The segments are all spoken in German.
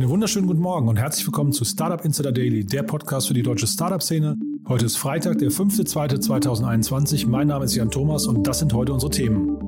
Einen wunderschönen guten Morgen und herzlich willkommen zu Startup Insider Daily, der Podcast für die deutsche Startup-Szene. Heute ist Freitag, der 5.2.2021. Mein Name ist Jan Thomas und das sind heute unsere Themen.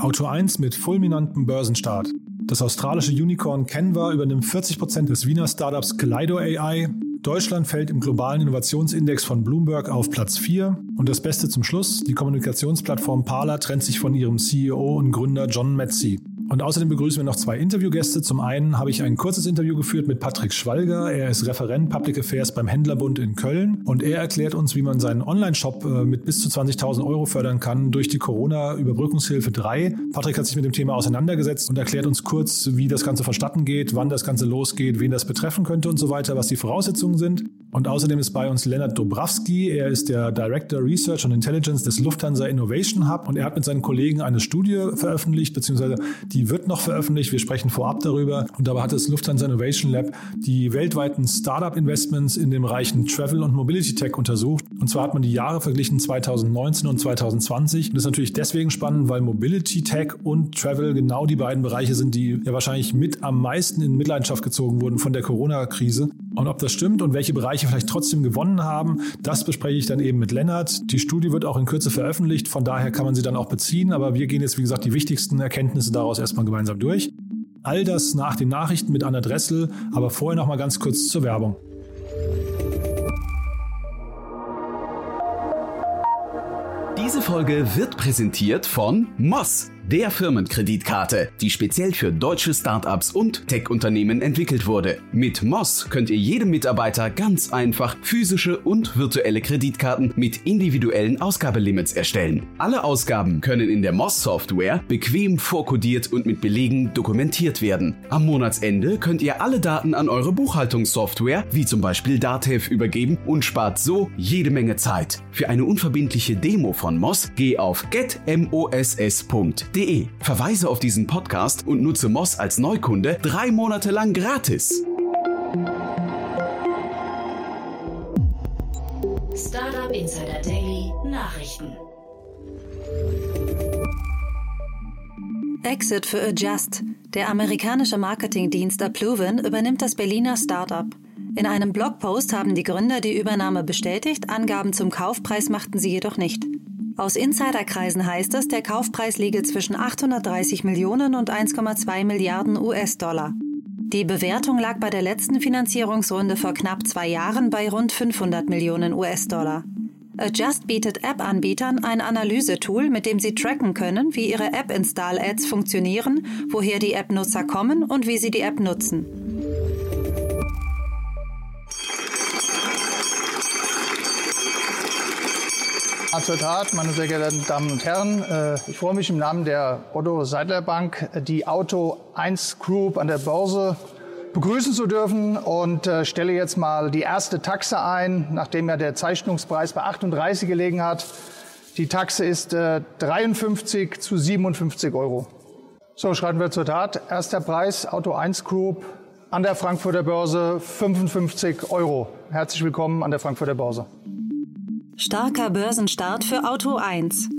Auto 1 mit fulminantem Börsenstart. Das australische Unicorn Canva übernimmt 40% des Wiener Startups Kaleido AI. Deutschland fällt im globalen Innovationsindex von Bloomberg auf Platz 4. Und das Beste zum Schluss, die Kommunikationsplattform Parler trennt sich von ihrem CEO und Gründer John Metzi. Und außerdem begrüßen wir noch zwei Interviewgäste. Zum einen habe ich ein kurzes Interview geführt mit Patrick Schwalger. Er ist Referent Public Affairs beim Händlerbund in Köln und er erklärt uns, wie man seinen Online-Shop äh, mit bis zu 20.000 Euro fördern kann durch die Corona-Überbrückungshilfe 3. Patrick hat sich mit dem Thema auseinandergesetzt und erklärt uns kurz, wie das Ganze verstatten geht, wann das Ganze losgeht, wen das betreffen könnte und so weiter, was die Voraussetzungen sind. Und außerdem ist bei uns Lennart Dobrawski. Er ist der Director Research and Intelligence des Lufthansa Innovation Hub und er hat mit seinen Kollegen eine Studie veröffentlicht, beziehungsweise die wird noch veröffentlicht. Wir sprechen vorab darüber. Und dabei hat das Lufthansa Innovation Lab die weltweiten Startup-Investments in den Bereichen Travel und Mobility Tech untersucht. Und zwar hat man die Jahre verglichen 2019 und 2020. Und das ist natürlich deswegen spannend, weil Mobility Tech und Travel genau die beiden Bereiche sind, die ja wahrscheinlich mit am meisten in Mitleidenschaft gezogen wurden von der Corona-Krise. Und ob das stimmt und welche Bereiche vielleicht trotzdem gewonnen haben, das bespreche ich dann eben mit Lennart. Die Studie wird auch in Kürze veröffentlicht, von daher kann man sie dann auch beziehen. Aber wir gehen jetzt, wie gesagt, die wichtigsten Erkenntnisse daraus erstmal gemeinsam durch. All das nach den Nachrichten mit Anna Dressel, aber vorher noch mal ganz kurz zur Werbung. Diese Folge wird präsentiert von Moss der Firmenkreditkarte, die speziell für deutsche Startups und Tech-Unternehmen entwickelt wurde. Mit Moss könnt ihr jedem Mitarbeiter ganz einfach physische und virtuelle Kreditkarten mit individuellen Ausgabelimits erstellen. Alle Ausgaben können in der Moss-Software bequem vorkodiert und mit Belegen dokumentiert werden. Am Monatsende könnt ihr alle Daten an eure Buchhaltungssoftware, wie zum Beispiel Datev, übergeben und spart so jede Menge Zeit. Für eine unverbindliche Demo von Moss geh auf getmoss.de moss.de. Verweise auf diesen Podcast und nutze Moss als Neukunde drei Monate lang gratis. Startup Insider Daily Nachrichten. Exit für Adjust. Der amerikanische Marketingdienst Appluven übernimmt das Berliner Startup. In einem Blogpost haben die Gründer die Übernahme bestätigt, Angaben zum Kaufpreis machten sie jedoch nicht. Aus Insiderkreisen heißt es, der Kaufpreis liege zwischen 830 Millionen und 1,2 Milliarden US-Dollar. Die Bewertung lag bei der letzten Finanzierungsrunde vor knapp zwei Jahren bei rund 500 Millionen US-Dollar. Adjust bietet App-Anbietern ein Analysetool, mit dem sie tracken können, wie ihre App-Install-Ads funktionieren, woher die App-Nutzer kommen und wie sie die App nutzen. Tat, meine sehr geehrten Damen und Herren. Äh, ich freue mich im Namen der Otto Seidler Bank, die Auto 1 Group an der Börse begrüßen zu dürfen und äh, stelle jetzt mal die erste Taxe ein, nachdem ja der Zeichnungspreis bei 38 gelegen hat. Die Taxe ist 53 äh, zu 57 Euro. So, schreiten wir zur Tat. Erster Preis, Auto 1 Group an der Frankfurter Börse, 55 Euro. Herzlich willkommen an der Frankfurter Börse. Starker Börsenstart für Auto 1.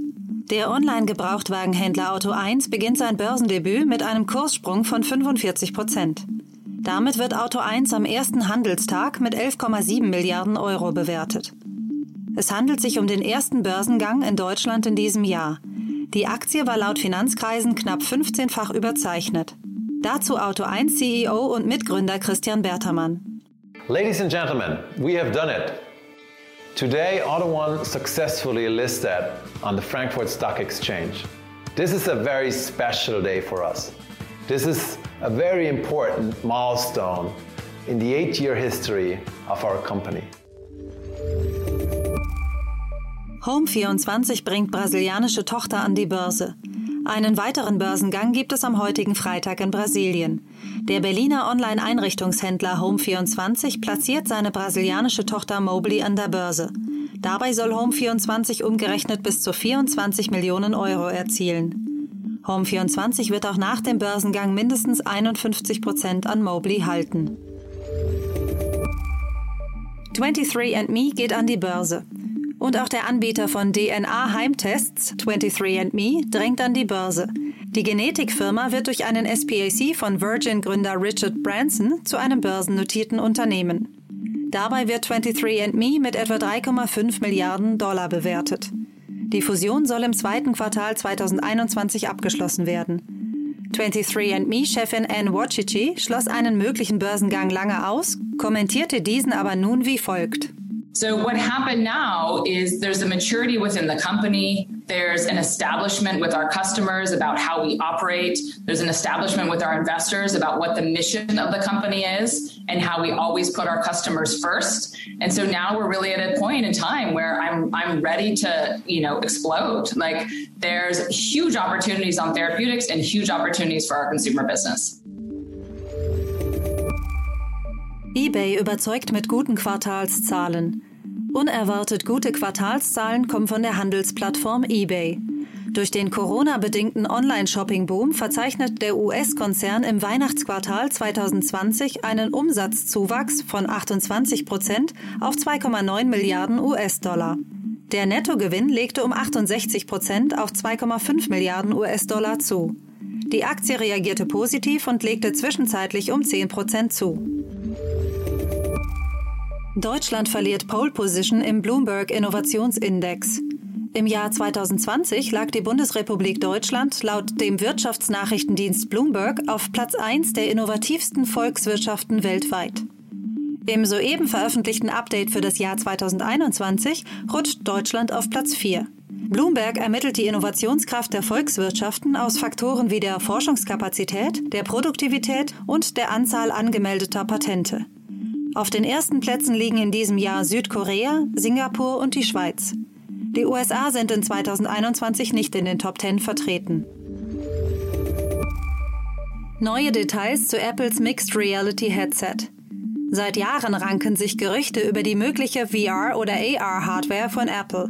Der Online-Gebrauchtwagenhändler Auto 1 beginnt sein Börsendebüt mit einem Kurssprung von 45 Prozent. Damit wird Auto 1 am ersten Handelstag mit 11,7 Milliarden Euro bewertet. Es handelt sich um den ersten Börsengang in Deutschland in diesem Jahr. Die Aktie war laut Finanzkreisen knapp 15-fach überzeichnet. Dazu Auto 1 CEO und Mitgründer Christian Bertermann. Ladies and gentlemen, we have done it. Today, Auto1 successfully listed on the Frankfurt Stock Exchange. This is a very special day for us. This is a very important milestone in the eight year history of our company. Home24 bringt brasilianische Tochter an die Börse. Einen weiteren Börsengang gibt es am heutigen Freitag in Brasilien. Der Berliner Online-Einrichtungshändler Home24 platziert seine brasilianische Tochter Mobley an der Börse. Dabei soll Home24 umgerechnet bis zu 24 Millionen Euro erzielen. Home24 wird auch nach dem Börsengang mindestens 51 Prozent an Mobley halten. 23andMe geht an die Börse. Und auch der Anbieter von DNA-Heimtests, 23andMe, drängt an die Börse. Die Genetikfirma wird durch einen SPAC von Virgin-Gründer Richard Branson zu einem börsennotierten Unternehmen. Dabei wird 23andMe mit etwa 3,5 Milliarden Dollar bewertet. Die Fusion soll im zweiten Quartal 2021 abgeschlossen werden. 23andMe-Chefin Anne Wachichi schloss einen möglichen Börsengang lange aus, kommentierte diesen aber nun wie folgt. So what happened now is there's a maturity within the company. There's an establishment with our customers about how we operate. There's an establishment with our investors about what the mission of the company is and how we always put our customers first. And so now we're really at a point in time where I'm I'm ready to, you know, explode. Like there's huge opportunities on therapeutics and huge opportunities for our consumer business. eBay überzeugt mit guten Quartalszahlen. Unerwartet gute Quartalszahlen kommen von der Handelsplattform eBay. Durch den Corona-bedingten Online-Shopping-Boom verzeichnet der US-Konzern im Weihnachtsquartal 2020 einen Umsatzzuwachs von 28 Prozent auf 2,9 Milliarden US-Dollar. Der Nettogewinn legte um 68 Prozent auf 2,5 Milliarden US-Dollar zu. Die Aktie reagierte positiv und legte zwischenzeitlich um 10 Prozent zu. Deutschland verliert Pole Position im Bloomberg Innovationsindex. Im Jahr 2020 lag die Bundesrepublik Deutschland laut dem Wirtschaftsnachrichtendienst Bloomberg auf Platz 1 der innovativsten Volkswirtschaften weltweit. Im soeben veröffentlichten Update für das Jahr 2021 rutscht Deutschland auf Platz 4. Bloomberg ermittelt die Innovationskraft der Volkswirtschaften aus Faktoren wie der Forschungskapazität, der Produktivität und der Anzahl angemeldeter Patente. Auf den ersten Plätzen liegen in diesem Jahr Südkorea, Singapur und die Schweiz. Die USA sind in 2021 nicht in den Top 10 vertreten. Neue Details zu Apples Mixed Reality Headset. Seit Jahren ranken sich Gerüchte über die mögliche VR- oder AR-Hardware von Apple.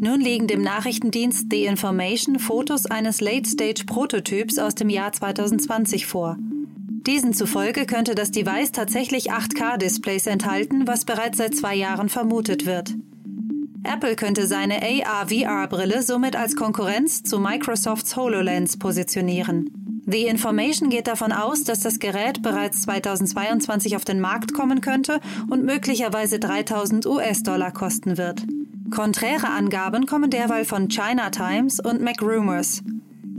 Nun liegen dem Nachrichtendienst The Information Fotos eines Late-Stage-Prototyps aus dem Jahr 2020 vor. Diesen zufolge könnte das Device tatsächlich 8K-Displays enthalten, was bereits seit zwei Jahren vermutet wird. Apple könnte seine AR-VR-Brille somit als Konkurrenz zu Microsofts HoloLens positionieren. The Information geht davon aus, dass das Gerät bereits 2022 auf den Markt kommen könnte und möglicherweise 3000 US-Dollar kosten wird. Konträre Angaben kommen derweil von China Times und MacRumors.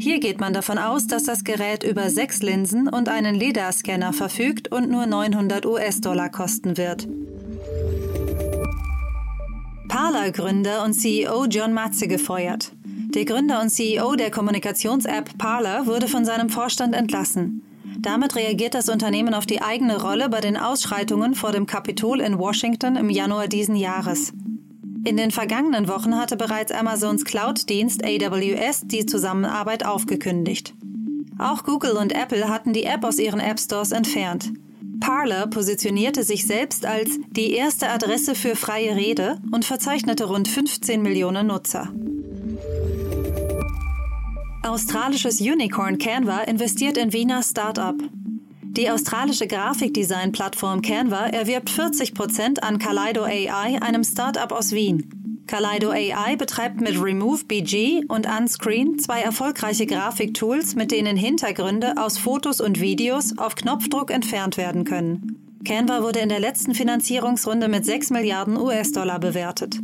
Hier geht man davon aus, dass das Gerät über sechs Linsen und einen LIDAR-Scanner verfügt und nur 900 US-Dollar kosten wird. Parler-Gründer und CEO John Matze gefeuert. Der Gründer und CEO der Kommunikations-App Parler wurde von seinem Vorstand entlassen. Damit reagiert das Unternehmen auf die eigene Rolle bei den Ausschreitungen vor dem Kapitol in Washington im Januar diesen Jahres. In den vergangenen Wochen hatte bereits Amazons Cloud-Dienst AWS die Zusammenarbeit aufgekündigt. Auch Google und Apple hatten die App aus ihren App Stores entfernt. Parler positionierte sich selbst als die erste Adresse für freie Rede und verzeichnete rund 15 Millionen Nutzer. Australisches Unicorn Canva investiert in Wiener Startup. Die australische Grafikdesign-Plattform Canva erwirbt 40 Prozent an Kaleido AI, einem Startup aus Wien. Kaleido AI betreibt mit Remove BG und Unscreen zwei erfolgreiche Grafiktools, mit denen Hintergründe aus Fotos und Videos auf Knopfdruck entfernt werden können. Canva wurde in der letzten Finanzierungsrunde mit 6 Milliarden US-Dollar bewertet.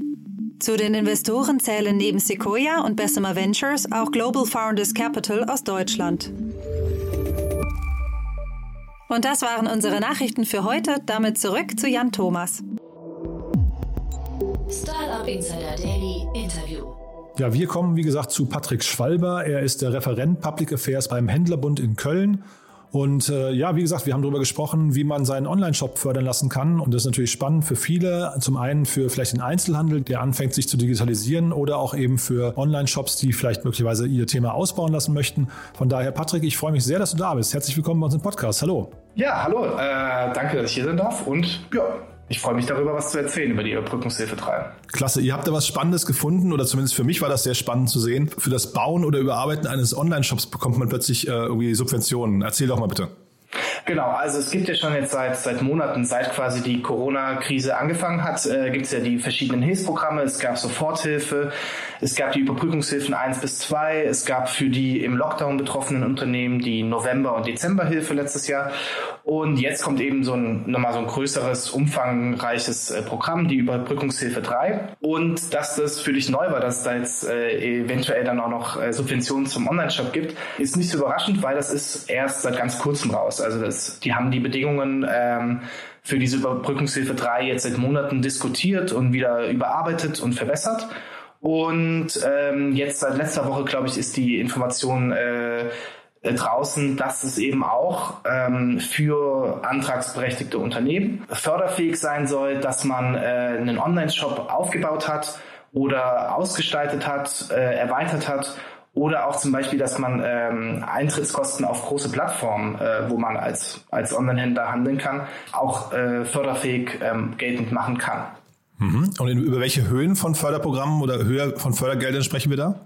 Zu den Investoren zählen neben Sequoia und Bessemer Ventures auch Global Founders Capital aus Deutschland. Und das waren unsere Nachrichten für heute. Damit zurück zu Jan Thomas. Startup Insider Daily Interview. Ja, wir kommen wie gesagt zu Patrick Schwalber. Er ist der Referent Public Affairs beim Händlerbund in Köln und äh, ja, wie gesagt, wir haben darüber gesprochen, wie man seinen Online-Shop fördern lassen kann. Und das ist natürlich spannend für viele. Zum einen für vielleicht den Einzelhandel, der anfängt, sich zu digitalisieren oder auch eben für Online-Shops, die vielleicht möglicherweise ihr Thema ausbauen lassen möchten. Von daher, Patrick, ich freue mich sehr, dass du da bist. Herzlich willkommen bei uns im Podcast. Hallo. Ja, hallo. Äh, danke, dass ich hier sein darf. Und ja, ich freue mich darüber, was zu erzählen über die Überbrückungshilfe 3. Klasse, ihr habt da was Spannendes gefunden oder zumindest für mich war das sehr spannend zu sehen. Für das Bauen oder Überarbeiten eines Online-Shops bekommt man plötzlich äh, irgendwie Subventionen. Erzähl doch mal bitte. Genau, also es gibt ja schon jetzt seit, seit Monaten, seit quasi die Corona-Krise angefangen hat, äh, gibt es ja die verschiedenen Hilfsprogramme. Es gab Soforthilfe, es gab die Überbrückungshilfen 1 bis 2, es gab für die im Lockdown betroffenen Unternehmen die November- und Dezemberhilfe letztes Jahr. Und jetzt kommt eben so ein, nochmal so ein größeres, umfangreiches äh, Programm, die Überbrückungshilfe 3. Und dass das für dich neu war, dass es da jetzt äh, eventuell dann auch noch äh, Subventionen zum Online-Shop gibt, ist nicht so überraschend, weil das ist erst seit ganz kurzem raus. Also das, die haben die Bedingungen ähm, für diese Überbrückungshilfe 3 jetzt seit Monaten diskutiert und wieder überarbeitet und verbessert. Und ähm, jetzt seit letzter Woche, glaube ich, ist die Information äh, draußen, dass es eben auch ähm, für antragsberechtigte Unternehmen förderfähig sein soll, dass man äh, einen Online-Shop aufgebaut hat oder ausgestaltet hat, äh, erweitert hat oder auch zum Beispiel, dass man ähm, Eintrittskosten auf große Plattformen, äh, wo man als, als Online-Händler handeln kann, auch äh, förderfähig ähm, geltend machen kann. Mhm. Und über welche Höhen von Förderprogrammen oder Höhe von Fördergeldern sprechen wir da?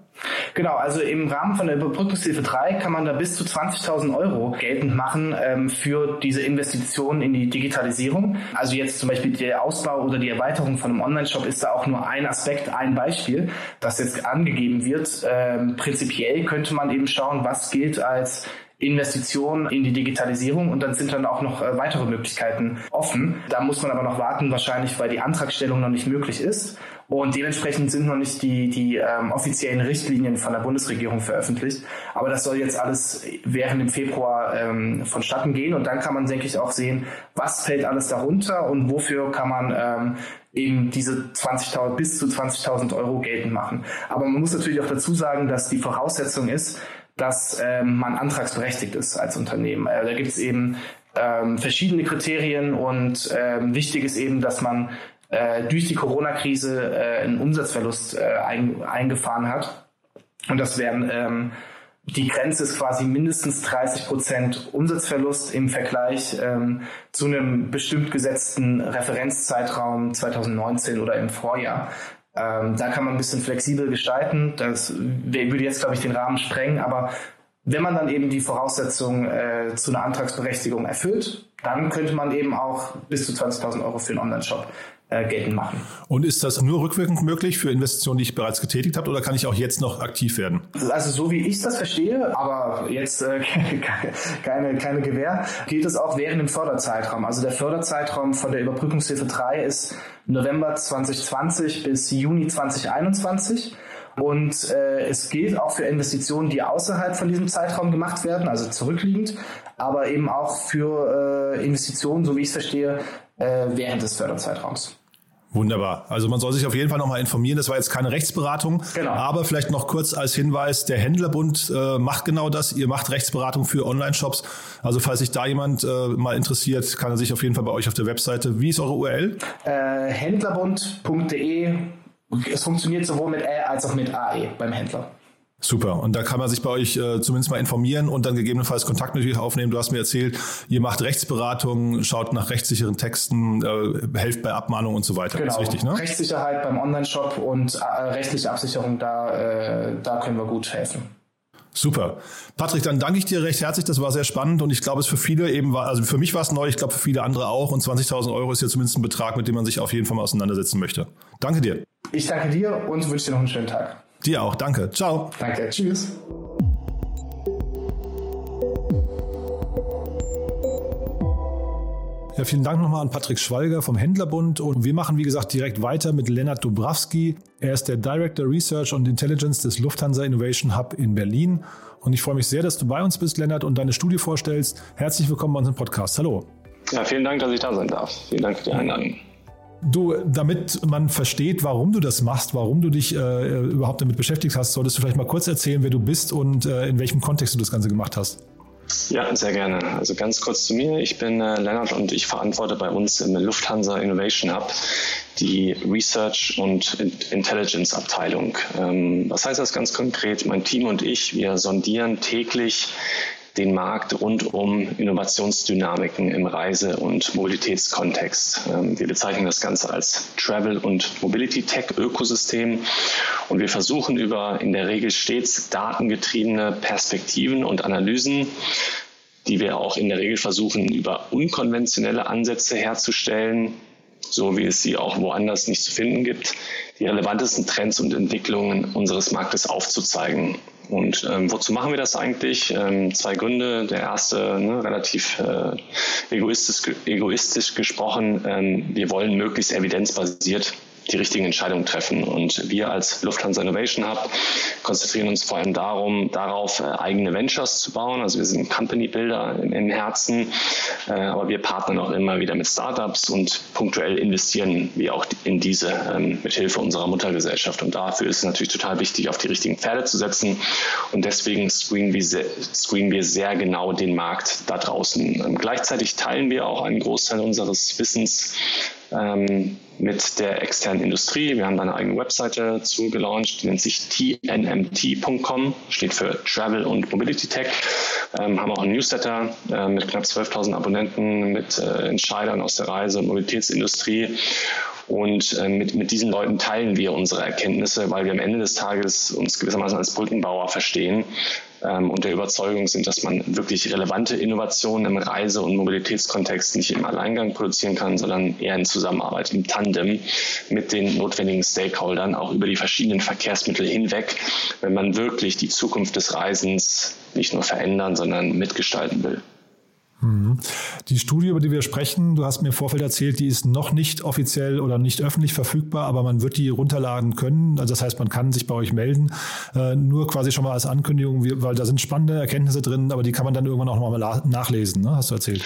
Genau, also im Rahmen von der Überbrückungshilfe 3 kann man da bis zu 20.000 Euro geltend machen ähm, für diese Investitionen in die Digitalisierung. Also jetzt zum Beispiel der Ausbau oder die Erweiterung von einem Online-Shop ist da auch nur ein Aspekt, ein Beispiel, das jetzt angegeben wird. Ähm, prinzipiell könnte man eben schauen, was gilt als Investitionen in die Digitalisierung und dann sind dann auch noch äh, weitere Möglichkeiten offen. Da muss man aber noch warten, wahrscheinlich, weil die Antragstellung noch nicht möglich ist. Und dementsprechend sind noch nicht die, die ähm, offiziellen Richtlinien von der Bundesregierung veröffentlicht. Aber das soll jetzt alles während dem Februar ähm, vonstatten gehen. Und dann kann man, denke ich, auch sehen, was fällt alles darunter und wofür kann man ähm, eben diese 20.000 bis zu 20.000 Euro geltend machen. Aber man muss natürlich auch dazu sagen, dass die Voraussetzung ist, dass ähm, man antragsberechtigt ist als Unternehmen. Äh, da gibt es eben ähm, verschiedene Kriterien und ähm, wichtig ist eben, dass man äh, durch die Corona-Krise äh, einen Umsatzverlust äh, ein, eingefahren hat. Und das wären ähm, die Grenze ist quasi mindestens 30 Prozent Umsatzverlust im Vergleich ähm, zu einem bestimmt gesetzten Referenzzeitraum 2019 oder im Vorjahr. Ähm, da kann man ein bisschen flexibel gestalten. Das würde jetzt, glaube ich, den Rahmen sprengen. Aber wenn man dann eben die Voraussetzungen äh, zu einer Antragsberechtigung erfüllt, dann könnte man eben auch bis zu 20.000 Euro für einen Online-Shop äh, geltend machen. Und ist das nur rückwirkend möglich für Investitionen, die ich bereits getätigt habe, oder kann ich auch jetzt noch aktiv werden? Also so wie ich das verstehe, aber jetzt äh, keine, keine Gewähr, gilt es auch während dem Förderzeitraum. Also der Förderzeitraum von der Überbrückungshilfe 3 ist November 2020 bis Juni 2021. Und äh, es gilt auch für Investitionen, die außerhalb von diesem Zeitraum gemacht werden, also zurückliegend, aber eben auch für äh, Investitionen, so wie ich es verstehe, äh, während des Förderzeitraums. Wunderbar. Also man soll sich auf jeden Fall nochmal informieren. Das war jetzt keine Rechtsberatung, genau. aber vielleicht noch kurz als Hinweis, der Händlerbund äh, macht genau das. Ihr macht Rechtsberatung für Online-Shops. Also falls sich da jemand äh, mal interessiert, kann er sich auf jeden Fall bei euch auf der Webseite. Wie ist eure URL? Äh, händlerbund.de. Es funktioniert sowohl mit Ä als auch mit AE beim Händler. Super. Und da kann man sich bei euch äh, zumindest mal informieren und dann gegebenenfalls Kontakt natürlich aufnehmen. Du hast mir erzählt, ihr macht Rechtsberatung, schaut nach rechtssicheren Texten, äh, helft bei Abmahnung und so weiter. Genau. Das ist richtig, ne? Rechtssicherheit beim Online-Shop und äh, rechtliche Absicherung, da, äh, da können wir gut helfen. Super. Patrick, dann danke ich dir recht herzlich. Das war sehr spannend und ich glaube, es für viele eben war, also für mich war es neu, ich glaube für viele andere auch und 20.000 Euro ist ja zumindest ein Betrag, mit dem man sich auf jeden Fall mal auseinandersetzen möchte. Danke dir. Ich danke dir und wünsche dir noch einen schönen Tag. Dir auch, danke. Ciao. Danke, tschüss. Ja, vielen Dank nochmal an Patrick Schwalger vom Händlerbund und wir machen wie gesagt direkt weiter mit Lennart Dubrawski. Er ist der Director Research und Intelligence des Lufthansa Innovation Hub in Berlin und ich freue mich sehr, dass du bei uns bist, Lennart, und deine Studie vorstellst. Herzlich willkommen bei unserem Podcast. Hallo. Ja, vielen Dank, dass ich da sein darf. Vielen Dank für die Einladung. Du, damit man versteht, warum du das machst, warum du dich äh, überhaupt damit beschäftigt hast, solltest du vielleicht mal kurz erzählen, wer du bist und äh, in welchem Kontext du das Ganze gemacht hast. Ja, sehr gerne. Also ganz kurz zu mir. Ich bin äh, Lennart und ich verantworte bei uns im Lufthansa Innovation Hub die Research und Intelligence Abteilung. Ähm, was heißt das ganz konkret? Mein Team und ich, wir sondieren täglich den Markt rund um Innovationsdynamiken im Reise- und Mobilitätskontext. Ähm, wir bezeichnen das Ganze als Travel- und Mobility-Tech-Ökosystem und wir versuchen über in der Regel stets datengetriebene Perspektiven und Analysen die wir auch in der Regel versuchen, über unkonventionelle Ansätze herzustellen, so wie es sie auch woanders nicht zu finden gibt, die relevantesten Trends und Entwicklungen unseres Marktes aufzuzeigen. Und ähm, wozu machen wir das eigentlich? Ähm, zwei Gründe. Der erste, ne, relativ äh, egoistisch, egoistisch gesprochen, ähm, wir wollen möglichst evidenzbasiert die richtigen Entscheidungen treffen. Und wir als Lufthansa Innovation Hub konzentrieren uns vor allem darum, darauf, äh, eigene Ventures zu bauen. Also wir sind Company Builder im, Herzen, äh, aber wir partnern auch immer wieder mit Startups und punktuell investieren wir auch in diese ähm, mit Hilfe unserer Muttergesellschaft. Und dafür ist es natürlich total wichtig, auf die richtigen Pferde zu setzen. Und deswegen screenen wir sehr, screenen wir sehr genau den Markt da draußen. Ähm, gleichzeitig teilen wir auch einen Großteil unseres Wissens ähm, mit der externen Industrie. Wir haben da eine eigene Webseite zu gelauncht, die nennt sich tnmt.com, steht für Travel und Mobility Tech. Ähm, haben auch einen Newsletter äh, mit knapp 12.000 Abonnenten, mit äh, Entscheidern aus der Reise- und Mobilitätsindustrie. Und äh, mit, mit diesen Leuten teilen wir unsere Erkenntnisse, weil wir am Ende des Tages uns gewissermaßen als Brückenbauer verstehen ähm, und der Überzeugung sind, dass man wirklich relevante Innovationen im Reise- und Mobilitätskontext nicht im Alleingang produzieren kann, sondern eher in Zusammenarbeit, im Tandem mit den notwendigen Stakeholdern, auch über die verschiedenen Verkehrsmittel hinweg, wenn man wirklich die Zukunft des Reisens nicht nur verändern, sondern mitgestalten will. Mhm. Die Studie, über die wir sprechen, du hast mir im Vorfeld erzählt, die ist noch nicht offiziell oder nicht öffentlich verfügbar, aber man wird die runterladen können. Also das heißt, man kann sich bei euch melden. Äh, nur quasi schon mal als Ankündigung, weil da sind spannende Erkenntnisse drin, aber die kann man dann irgendwann auch noch mal nachlesen, ne? hast du erzählt.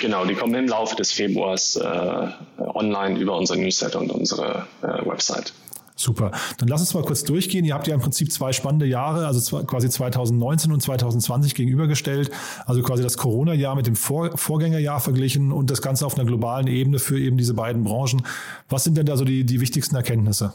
Genau, die kommen im Laufe des Februars äh, online über unser Newsletter und unsere äh, Website. Super. Dann lass uns mal kurz durchgehen. Ihr habt ja im Prinzip zwei spannende Jahre, also quasi 2019 und 2020 gegenübergestellt. Also quasi das Corona-Jahr mit dem Vor Vorgängerjahr verglichen und das Ganze auf einer globalen Ebene für eben diese beiden Branchen. Was sind denn da so die, die wichtigsten Erkenntnisse?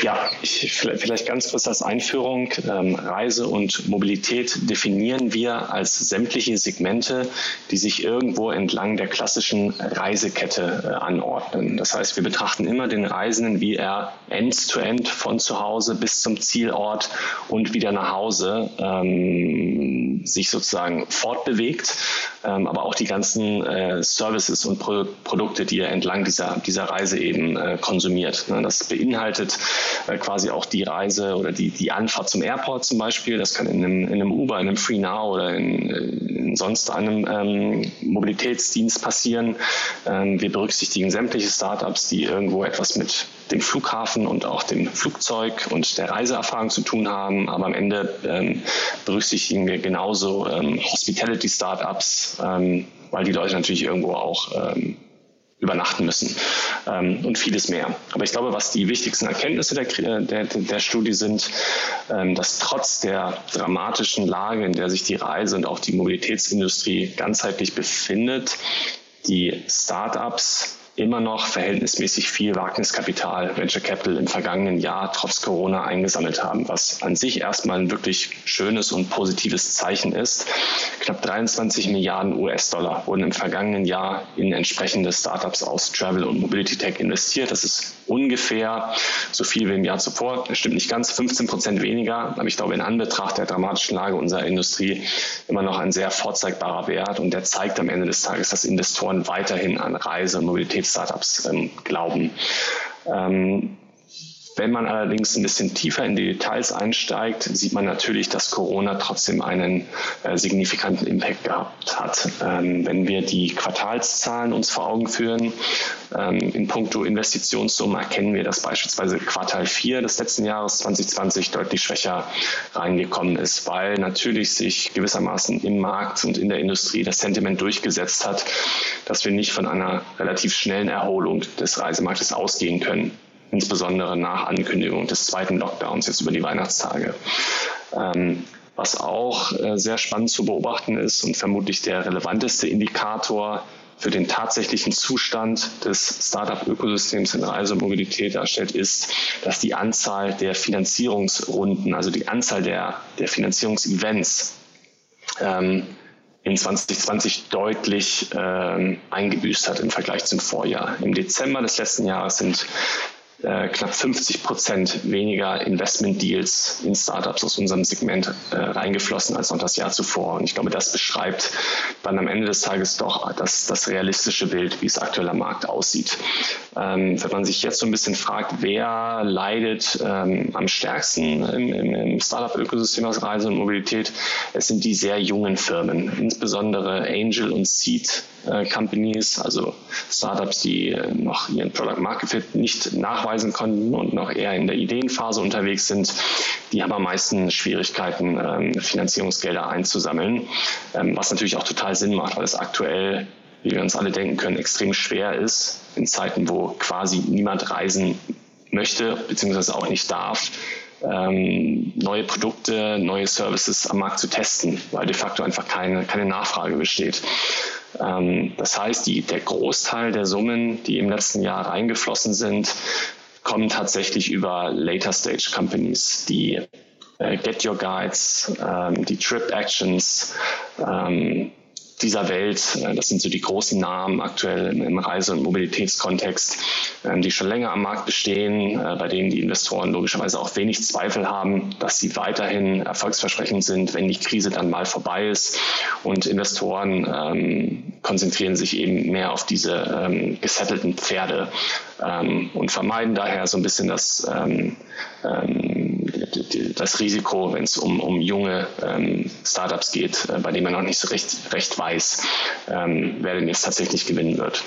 Ja, ich, vielleicht ganz kurz als Einführung. Ähm, Reise und Mobilität definieren wir als sämtliche Segmente, die sich irgendwo entlang der klassischen Reisekette äh, anordnen. Das heißt, wir betrachten immer den Reisenden, wie er end-to-end -end von zu Hause bis zum Zielort und wieder nach Hause ähm, sich sozusagen fortbewegt, ähm, aber auch die ganzen äh, Services und Pro Produkte, die er entlang dieser, dieser Reise eben äh, konsumiert. Das beinhaltet äh, quasi auch die Reise oder die, die Anfahrt zum Airport zum Beispiel. Das kann in einem, in einem Uber, in einem Free Now oder in, in sonst einem ähm, Mobilitätsdienst passieren. Ähm, wir berücksichtigen sämtliche Startups, die irgendwo etwas mit dem Flughafen und auch dem Flugzeug und der Reiseerfahrung zu tun haben. Aber am Ende ähm, berücksichtigen wir genauso ähm, Hospitality-Startups, ähm, weil die Leute natürlich irgendwo auch ähm, übernachten müssen ähm, und vieles mehr. Aber ich glaube, was die wichtigsten Erkenntnisse der, der, der Studie sind, ähm, dass trotz der dramatischen Lage, in der sich die Reise und auch die Mobilitätsindustrie ganzheitlich befindet, die Startups immer noch verhältnismäßig viel Wagniskapital, Venture Capital im vergangenen Jahr trotz Corona eingesammelt haben, was an sich erstmal ein wirklich schönes und positives Zeichen ist. Knapp 23 Milliarden US-Dollar wurden im vergangenen Jahr in entsprechende Startups aus Travel und Mobility Tech investiert. Das ist ungefähr so viel wie im Jahr zuvor. Das stimmt nicht ganz, 15 Prozent weniger, aber ich glaube in Anbetracht der dramatischen Lage unserer Industrie immer noch ein sehr vorzeigbarer Wert und der zeigt am Ende des Tages, dass Investoren weiterhin an Reise- und Mobilität Startups ähm, glauben. Ähm, wenn man allerdings ein bisschen tiefer in die Details einsteigt, sieht man natürlich, dass Corona trotzdem einen äh, signifikanten Impact gehabt hat. Ähm, wenn wir die Quartalszahlen uns vor Augen führen, ähm, in puncto Investitionssummen erkennen wir, dass beispielsweise Quartal 4 des letzten Jahres 2020 deutlich schwächer reingekommen ist, weil natürlich sich gewissermaßen im Markt und in der Industrie das Sentiment durchgesetzt hat, dass wir nicht von einer relativ schnellen Erholung des Reisemarktes ausgehen können insbesondere nach Ankündigung des zweiten Lockdowns jetzt über die Weihnachtstage. Ähm, was auch äh, sehr spannend zu beobachten ist und vermutlich der relevanteste Indikator für den tatsächlichen Zustand des Startup-Ökosystems in Reisemobilität darstellt, ist, dass die Anzahl der Finanzierungsrunden, also die Anzahl der, der Finanzierungsevents ähm, in 2020 deutlich ähm, eingebüßt hat im Vergleich zum Vorjahr. Im Dezember des letzten Jahres sind äh, knapp 50 Prozent weniger Investment-Deals in Startups aus unserem Segment äh, reingeflossen als noch das Jahr zuvor. Und ich glaube, das beschreibt dann am Ende des Tages doch das, das realistische Bild, wie es aktuell am Markt aussieht. Ähm, wenn man sich jetzt so ein bisschen fragt, wer leidet ähm, am stärksten im, im, im Startup-Ökosystem aus Reise und Mobilität, es sind die sehr jungen Firmen, insbesondere Angel und Seed äh, Companies, also Startups, die äh, noch ihren Product Market Fit nicht nachweisen konnten und noch eher in der Ideenphase unterwegs sind, die haben am meisten Schwierigkeiten, ähm, Finanzierungsgelder einzusammeln, ähm, was natürlich auch total Sinn macht, weil es aktuell wie wir uns alle denken können, extrem schwer ist, in Zeiten, wo quasi niemand reisen möchte, beziehungsweise auch nicht darf, ähm, neue Produkte, neue Services am Markt zu testen, weil de facto einfach keine, keine Nachfrage besteht. Ähm, das heißt, die, der Großteil der Summen, die im letzten Jahr reingeflossen sind, kommen tatsächlich über Later Stage Companies, die äh, Get Your Guides, ähm, die Trip Actions, ähm, dieser Welt. Äh, das sind so die großen Namen aktuell im Reise- und Mobilitätskontext, ähm, die schon länger am Markt bestehen, äh, bei denen die Investoren logischerweise auch wenig Zweifel haben, dass sie weiterhin erfolgsversprechend sind, wenn die Krise dann mal vorbei ist. Und Investoren ähm, konzentrieren sich eben mehr auf diese ähm, gesettelten Pferde ähm, und vermeiden daher so ein bisschen das ähm, ähm, das Risiko, wenn es um, um junge ähm, Startups geht, äh, bei denen man noch nicht so recht, recht weiß, ähm, wer denn jetzt tatsächlich gewinnen wird.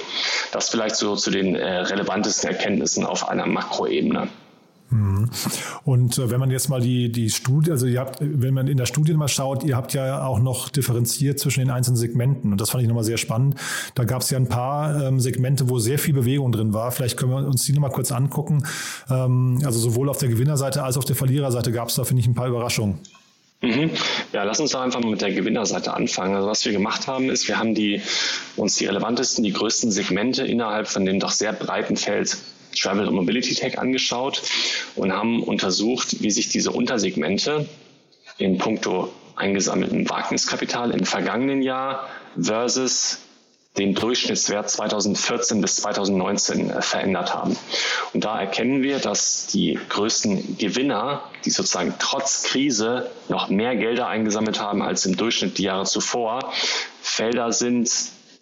Das vielleicht so zu den äh, relevantesten Erkenntnissen auf einer Makroebene. Mhm. Und äh, wenn man jetzt mal die, die Studie, also ihr habt, wenn man in der Studie mal schaut, ihr habt ja auch noch differenziert zwischen den einzelnen Segmenten. Und das fand ich nochmal sehr spannend. Da gab es ja ein paar ähm, Segmente, wo sehr viel Bewegung drin war. Vielleicht können wir uns die nochmal kurz angucken. Ähm, also sowohl auf der Gewinnerseite als auch auf der Verliererseite gab es da, finde ich, ein paar Überraschungen. Mhm. Ja, lass uns doch einfach mal mit der Gewinnerseite anfangen. Also was wir gemacht haben, ist, wir haben die, uns die relevantesten, die größten Segmente innerhalb von dem doch sehr breiten Feld Travel und Mobility Tech angeschaut und haben untersucht, wie sich diese Untersegmente in puncto eingesammelten Wagniskapital im vergangenen Jahr versus den Durchschnittswert 2014 bis 2019 äh, verändert haben. Und da erkennen wir, dass die größten Gewinner, die sozusagen trotz Krise noch mehr Gelder eingesammelt haben als im Durchschnitt die Jahre zuvor, Felder sind,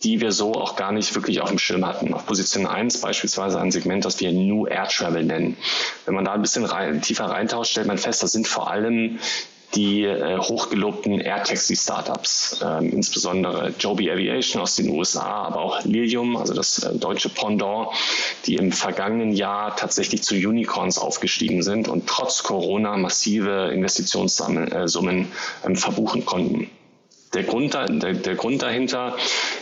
die wir so auch gar nicht wirklich auf dem Schirm hatten. Auf Position 1 beispielsweise ein Segment, das wir New Air Travel nennen. Wenn man da ein bisschen rein, tiefer reintauscht, stellt man fest, das sind vor allem die äh, hochgelobten Air-Taxi-Startups, ähm, insbesondere Joby Aviation aus den USA, aber auch Lilium, also das äh, deutsche Pendant, die im vergangenen Jahr tatsächlich zu Unicorns aufgestiegen sind und trotz Corona massive Investitionssummen äh, ähm, verbuchen konnten. Der Grund, der, der Grund dahinter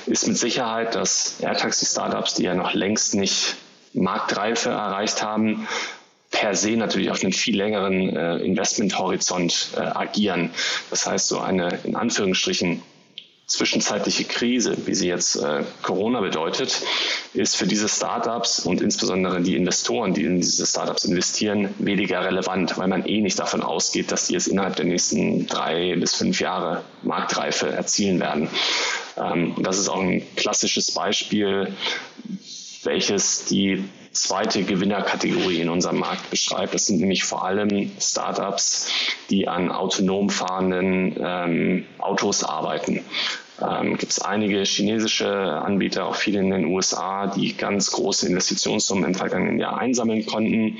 ist mit Sicherheit, dass Air-Taxi-Startups, die ja noch längst nicht Marktreife erreicht haben, per se natürlich auf einem viel längeren äh, Investmenthorizont äh, agieren. Das heißt, so eine in Anführungsstrichen zwischenzeitliche Krise, wie sie jetzt äh, Corona bedeutet, ist für diese Startups und insbesondere die Investoren, die in diese Startups investieren, weniger relevant, weil man eh nicht davon ausgeht, dass die es innerhalb der nächsten drei bis fünf Jahre Marktreife erzielen werden. Ähm, das ist auch ein klassisches Beispiel, welches die zweite Gewinnerkategorie in unserem Markt beschreibt. Das sind nämlich vor allem Startups, die an autonom fahrenden ähm, Autos arbeiten ähm, gibt es einige chinesische Anbieter, auch viele in den USA, die ganz große Investitionssummen im vergangenen Jahr einsammeln konnten.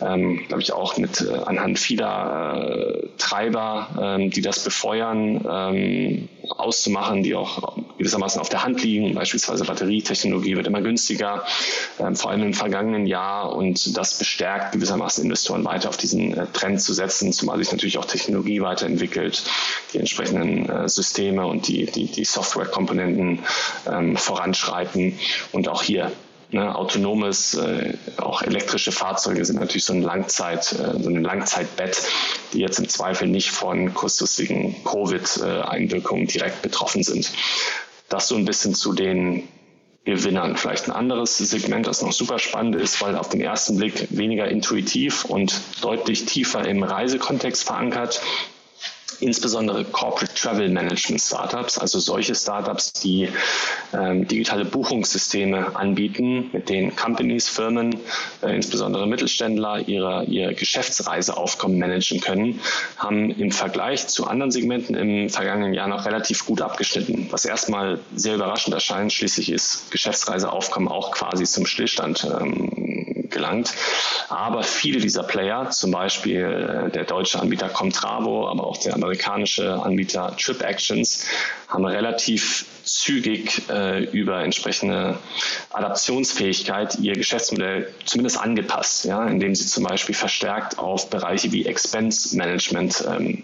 Ähm, Glaube ich auch mit äh, anhand vieler äh, Treiber, ähm, die das befeuern, ähm, auszumachen, die auch gewissermaßen auf der Hand liegen. Beispielsweise Batterietechnologie wird immer günstiger, ähm, vor allem im vergangenen Jahr. Und das bestärkt gewissermaßen Investoren weiter auf diesen äh, Trend zu setzen, zumal sich natürlich auch Technologie weiterentwickelt, die entsprechenden äh, Systeme und die, die, die Softwarekomponenten ähm, voranschreiten. Und auch hier Ne, autonomes, äh, auch elektrische Fahrzeuge sind natürlich so ein Langzeit, äh, so ein Langzeitbett, die jetzt im Zweifel nicht von kurzfristigen Covid-Einwirkungen direkt betroffen sind. Das so ein bisschen zu den Gewinnern. Vielleicht ein anderes Segment, das noch super spannend ist, weil auf den ersten Blick weniger intuitiv und deutlich tiefer im Reisekontext verankert insbesondere Corporate Travel Management Startups, also solche Startups, die ähm, digitale Buchungssysteme anbieten, mit denen Companies, Firmen, äh, insbesondere Mittelständler ihre, ihr Geschäftsreiseaufkommen managen können, haben im Vergleich zu anderen Segmenten im vergangenen Jahr noch relativ gut abgeschnitten, was erstmal sehr überraschend erscheint. Schließlich ist Geschäftsreiseaufkommen auch quasi zum Stillstand ähm, gelangt. Aber viele dieser Player, zum Beispiel äh, der deutsche Anbieter Comtravo, aber auch der amerikanische Anbieter TripActions, haben relativ zügig äh, über entsprechende Adaptionsfähigkeit ihr Geschäftsmodell zumindest angepasst, ja, indem sie zum Beispiel verstärkt auf Bereiche wie Expense Management ähm,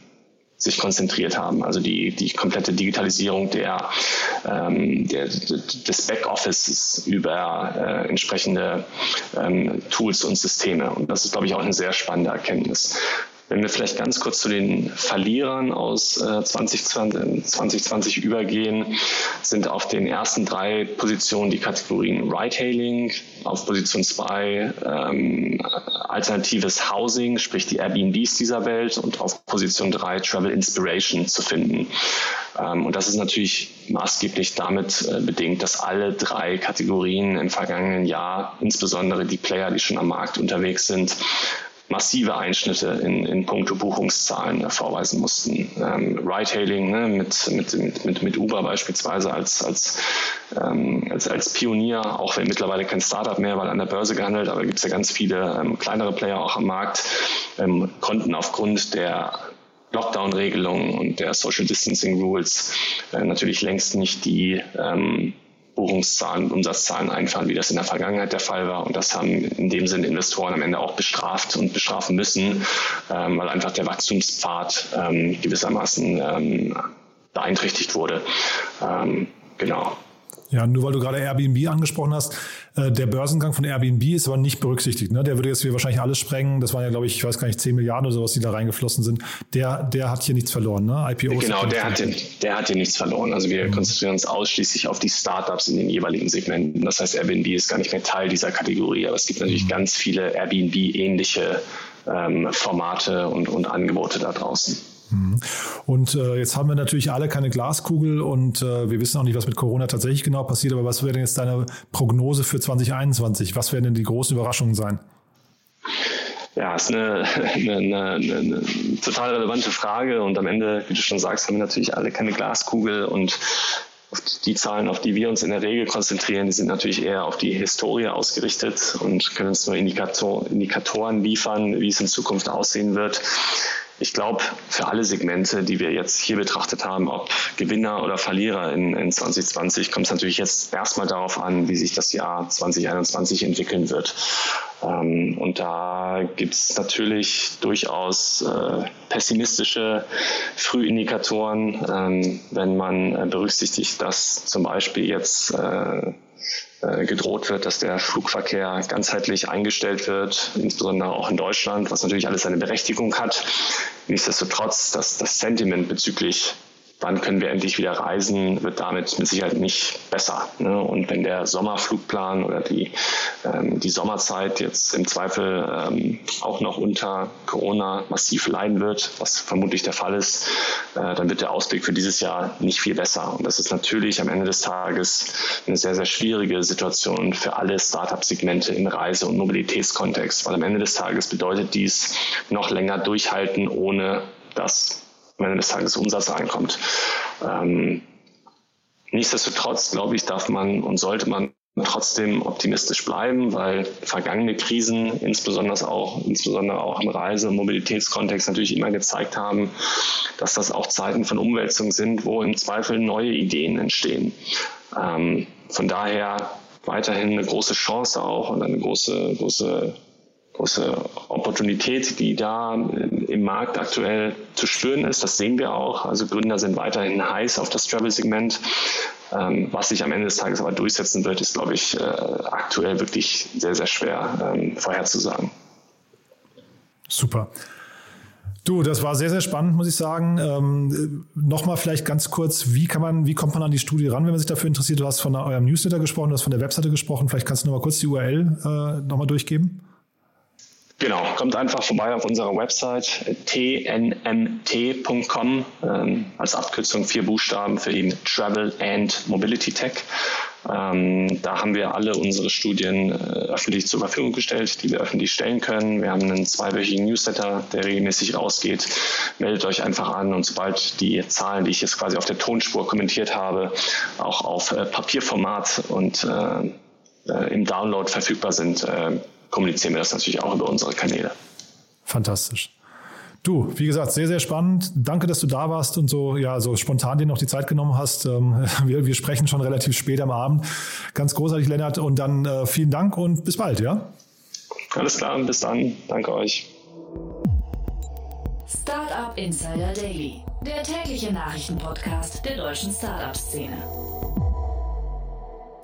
sich konzentriert haben. Also die, die komplette Digitalisierung der, ähm, der, des Backoffices über äh, entsprechende ähm, Tools und Systeme. Und das ist, glaube ich, auch eine sehr spannende Erkenntnis. Wenn wir vielleicht ganz kurz zu den Verlierern aus äh, 2020, 2020 übergehen, sind auf den ersten drei Positionen die Kategorien Ride-Hailing, auf Position zwei ähm, alternatives Housing, sprich die Airbnbs dieser Welt und auf Position drei Travel Inspiration zu finden. Ähm, und das ist natürlich maßgeblich damit äh, bedingt, dass alle drei Kategorien im vergangenen Jahr, insbesondere die Player, die schon am Markt unterwegs sind, massive Einschnitte in, in puncto Buchungszahlen vorweisen mussten. Ähm, Ride-Hailing ne, mit, mit, mit, mit Uber beispielsweise als, als, ähm, als, als Pionier, auch wenn mittlerweile kein Startup mehr, weil an der Börse gehandelt, aber gibt es ja ganz viele ähm, kleinere Player auch am Markt, ähm, konnten aufgrund der Lockdown-Regelungen und der Social Distancing Rules äh, natürlich längst nicht die ähm, Buchungszahlen, Umsatzzahlen einfahren, wie das in der Vergangenheit der Fall war. Und das haben in dem Sinne Investoren am Ende auch bestraft und bestrafen müssen, ähm, weil einfach der Wachstumspfad ähm, gewissermaßen ähm, beeinträchtigt wurde. Ähm, genau. Ja, nur weil du gerade Airbnb angesprochen hast, äh, der Börsengang von Airbnb ist aber nicht berücksichtigt. Ne? Der würde jetzt hier wahrscheinlich alles sprengen. Das waren ja, glaube ich, ich weiß gar nicht, 10 Milliarden oder sowas, die da reingeflossen sind. Der, der hat hier nichts verloren, ne? IPOs. Genau, der hat, hier, der hat hier nichts verloren. Also wir mhm. konzentrieren uns ausschließlich auf die Startups in den jeweiligen Segmenten. Das heißt, Airbnb ist gar nicht mehr Teil dieser Kategorie, aber es gibt natürlich mhm. ganz viele Airbnb-ähnliche ähm, Formate und, und Angebote da draußen. Mhm. Und äh, jetzt haben wir natürlich alle keine Glaskugel und äh, wir wissen auch nicht, was mit Corona tatsächlich genau passiert. Aber was wäre denn jetzt deine Prognose für 2021? Was werden denn die großen Überraschungen sein? Ja, ist eine, eine, eine, eine, total relevante Frage und am Ende, wie du schon sagst, haben wir natürlich alle keine Glaskugel und die Zahlen, auf die wir uns in der Regel konzentrieren, die sind natürlich eher auf die Historie ausgerichtet und können uns nur Indikator, Indikatoren liefern, wie es in Zukunft aussehen wird. Ich glaube, für alle Segmente, die wir jetzt hier betrachtet haben, ob Gewinner oder Verlierer in, in 2020, kommt es natürlich jetzt erstmal darauf an, wie sich das Jahr 2021 entwickeln wird. Ähm, und da gibt es natürlich durchaus äh, pessimistische Frühindikatoren, ähm, wenn man äh, berücksichtigt, dass zum Beispiel jetzt äh, gedroht wird, dass der Flugverkehr ganzheitlich eingestellt wird, insbesondere auch in Deutschland, was natürlich alles seine Berechtigung hat. Nichtsdestotrotz, dass das Sentiment bezüglich wann können wir endlich wieder reisen, wird damit mit Sicherheit nicht besser. Ne? Und wenn der Sommerflugplan oder die, ähm, die Sommerzeit jetzt im Zweifel ähm, auch noch unter Corona massiv leiden wird, was vermutlich der Fall ist, äh, dann wird der Ausblick für dieses Jahr nicht viel besser. Und das ist natürlich am Ende des Tages eine sehr, sehr schwierige Situation für alle Startup-Segmente im Reise- und Mobilitätskontext, weil am Ende des Tages bedeutet dies noch länger durchhalten, ohne dass am Ende des Tages Umsatz reinkommt. Ähm, nichtsdestotrotz, glaube ich, darf man und sollte man trotzdem optimistisch bleiben, weil vergangene Krisen, insbesondere auch, insbesondere auch im Reise- und Mobilitätskontext natürlich immer gezeigt haben, dass das auch Zeiten von Umwälzung sind, wo im Zweifel neue Ideen entstehen. Ähm, von daher weiterhin eine große Chance auch und eine große, große große Opportunität, die da im Markt aktuell zu spüren ist. Das sehen wir auch. Also Gründer sind weiterhin heiß auf das Travel-Segment. Ähm, was sich am Ende des Tages aber durchsetzen wird, ist, glaube ich, äh, aktuell wirklich sehr, sehr schwer ähm, vorherzusagen. Super. Du, das war sehr, sehr spannend, muss ich sagen. Ähm, Nochmal vielleicht ganz kurz, wie kann man, wie kommt man an die Studie ran, wenn man sich dafür interessiert? Du hast von eurem Newsletter gesprochen, du hast von der Webseite gesprochen. Vielleicht kannst du nochmal kurz die URL äh, nochmal durchgeben. Genau, kommt einfach vorbei auf unserer Website tnmt.com ähm, als Abkürzung vier Buchstaben für eben Travel and Mobility Tech. Ähm, da haben wir alle unsere Studien äh, öffentlich zur Verfügung gestellt, die wir öffentlich stellen können. Wir haben einen zweiwöchigen Newsletter, der regelmäßig rausgeht. Meldet euch einfach an und sobald die Zahlen, die ich jetzt quasi auf der Tonspur kommentiert habe, auch auf äh, Papierformat und äh, äh im Download verfügbar sind, äh, kommunizieren wir das natürlich auch über unsere Kanäle. Fantastisch. Du, wie gesagt, sehr, sehr spannend. Danke, dass du da warst und so, ja, so spontan dir noch die Zeit genommen hast. Ähm, wir, wir sprechen schon relativ spät am Abend. Ganz großartig, Lennart. Und dann äh, vielen Dank und bis bald, ja? Alles klar, bis dann. Danke euch. Startup Insider Daily, der tägliche Nachrichtenpodcast der deutschen Startup-Szene.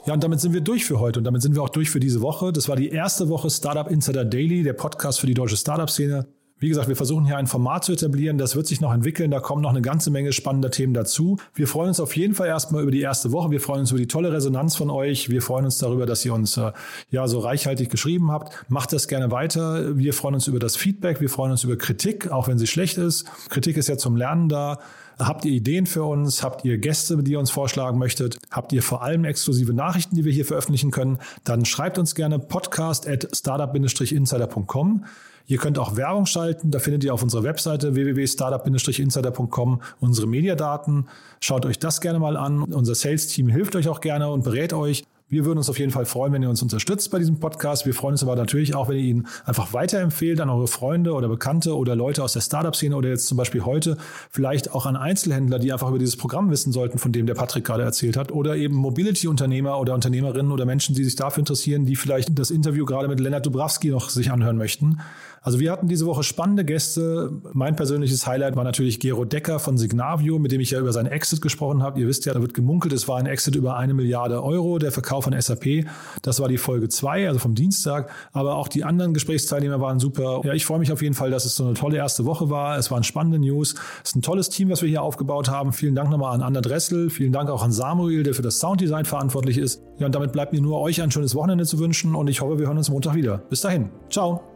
Ja, und damit sind wir durch für heute und damit sind wir auch durch für diese Woche. Das war die erste Woche Startup Insider Daily, der Podcast für die deutsche Startup-Szene. Wie gesagt, wir versuchen hier ein Format zu etablieren. Das wird sich noch entwickeln. Da kommen noch eine ganze Menge spannender Themen dazu. Wir freuen uns auf jeden Fall erstmal über die erste Woche. Wir freuen uns über die tolle Resonanz von euch. Wir freuen uns darüber, dass ihr uns äh, ja so reichhaltig geschrieben habt. Macht das gerne weiter. Wir freuen uns über das Feedback. Wir freuen uns über Kritik, auch wenn sie schlecht ist. Kritik ist ja zum Lernen da. Habt ihr Ideen für uns? Habt ihr Gäste, die ihr uns vorschlagen möchtet? Habt ihr vor allem exklusive Nachrichten, die wir hier veröffentlichen können? Dann schreibt uns gerne podcast at startup-insider.com. Ihr könnt auch Werbung schalten. Da findet ihr auf unserer Webseite www.startup-insider.com unsere Mediadaten. Schaut euch das gerne mal an. Unser Sales-Team hilft euch auch gerne und berät euch. Wir würden uns auf jeden Fall freuen, wenn ihr uns unterstützt bei diesem Podcast. Wir freuen uns aber natürlich auch, wenn ihr ihn einfach weiterempfehlt an eure Freunde oder Bekannte oder Leute aus der Startup-Szene oder jetzt zum Beispiel heute vielleicht auch an Einzelhändler, die einfach über dieses Programm wissen sollten, von dem der Patrick gerade erzählt hat oder eben Mobility-Unternehmer oder Unternehmerinnen oder Menschen, die sich dafür interessieren, die vielleicht das Interview gerade mit Lennart Dubravski noch sich anhören möchten. Also wir hatten diese Woche spannende Gäste. Mein persönliches Highlight war natürlich Gero Decker von Signavio, mit dem ich ja über seinen Exit gesprochen habe. Ihr wisst ja, da wird gemunkelt, es war ein Exit über eine Milliarde Euro, der Verkauf von SAP. Das war die Folge zwei, also vom Dienstag. Aber auch die anderen Gesprächsteilnehmer waren super. Ja, ich freue mich auf jeden Fall, dass es so eine tolle erste Woche war. Es waren spannende News. Es ist ein tolles Team, was wir hier aufgebaut haben. Vielen Dank nochmal an Anna Dressel. Vielen Dank auch an Samuel, der für das Sounddesign verantwortlich ist. Ja, und damit bleibt mir nur euch ein schönes Wochenende zu wünschen und ich hoffe, wir hören uns Montag wieder. Bis dahin. Ciao.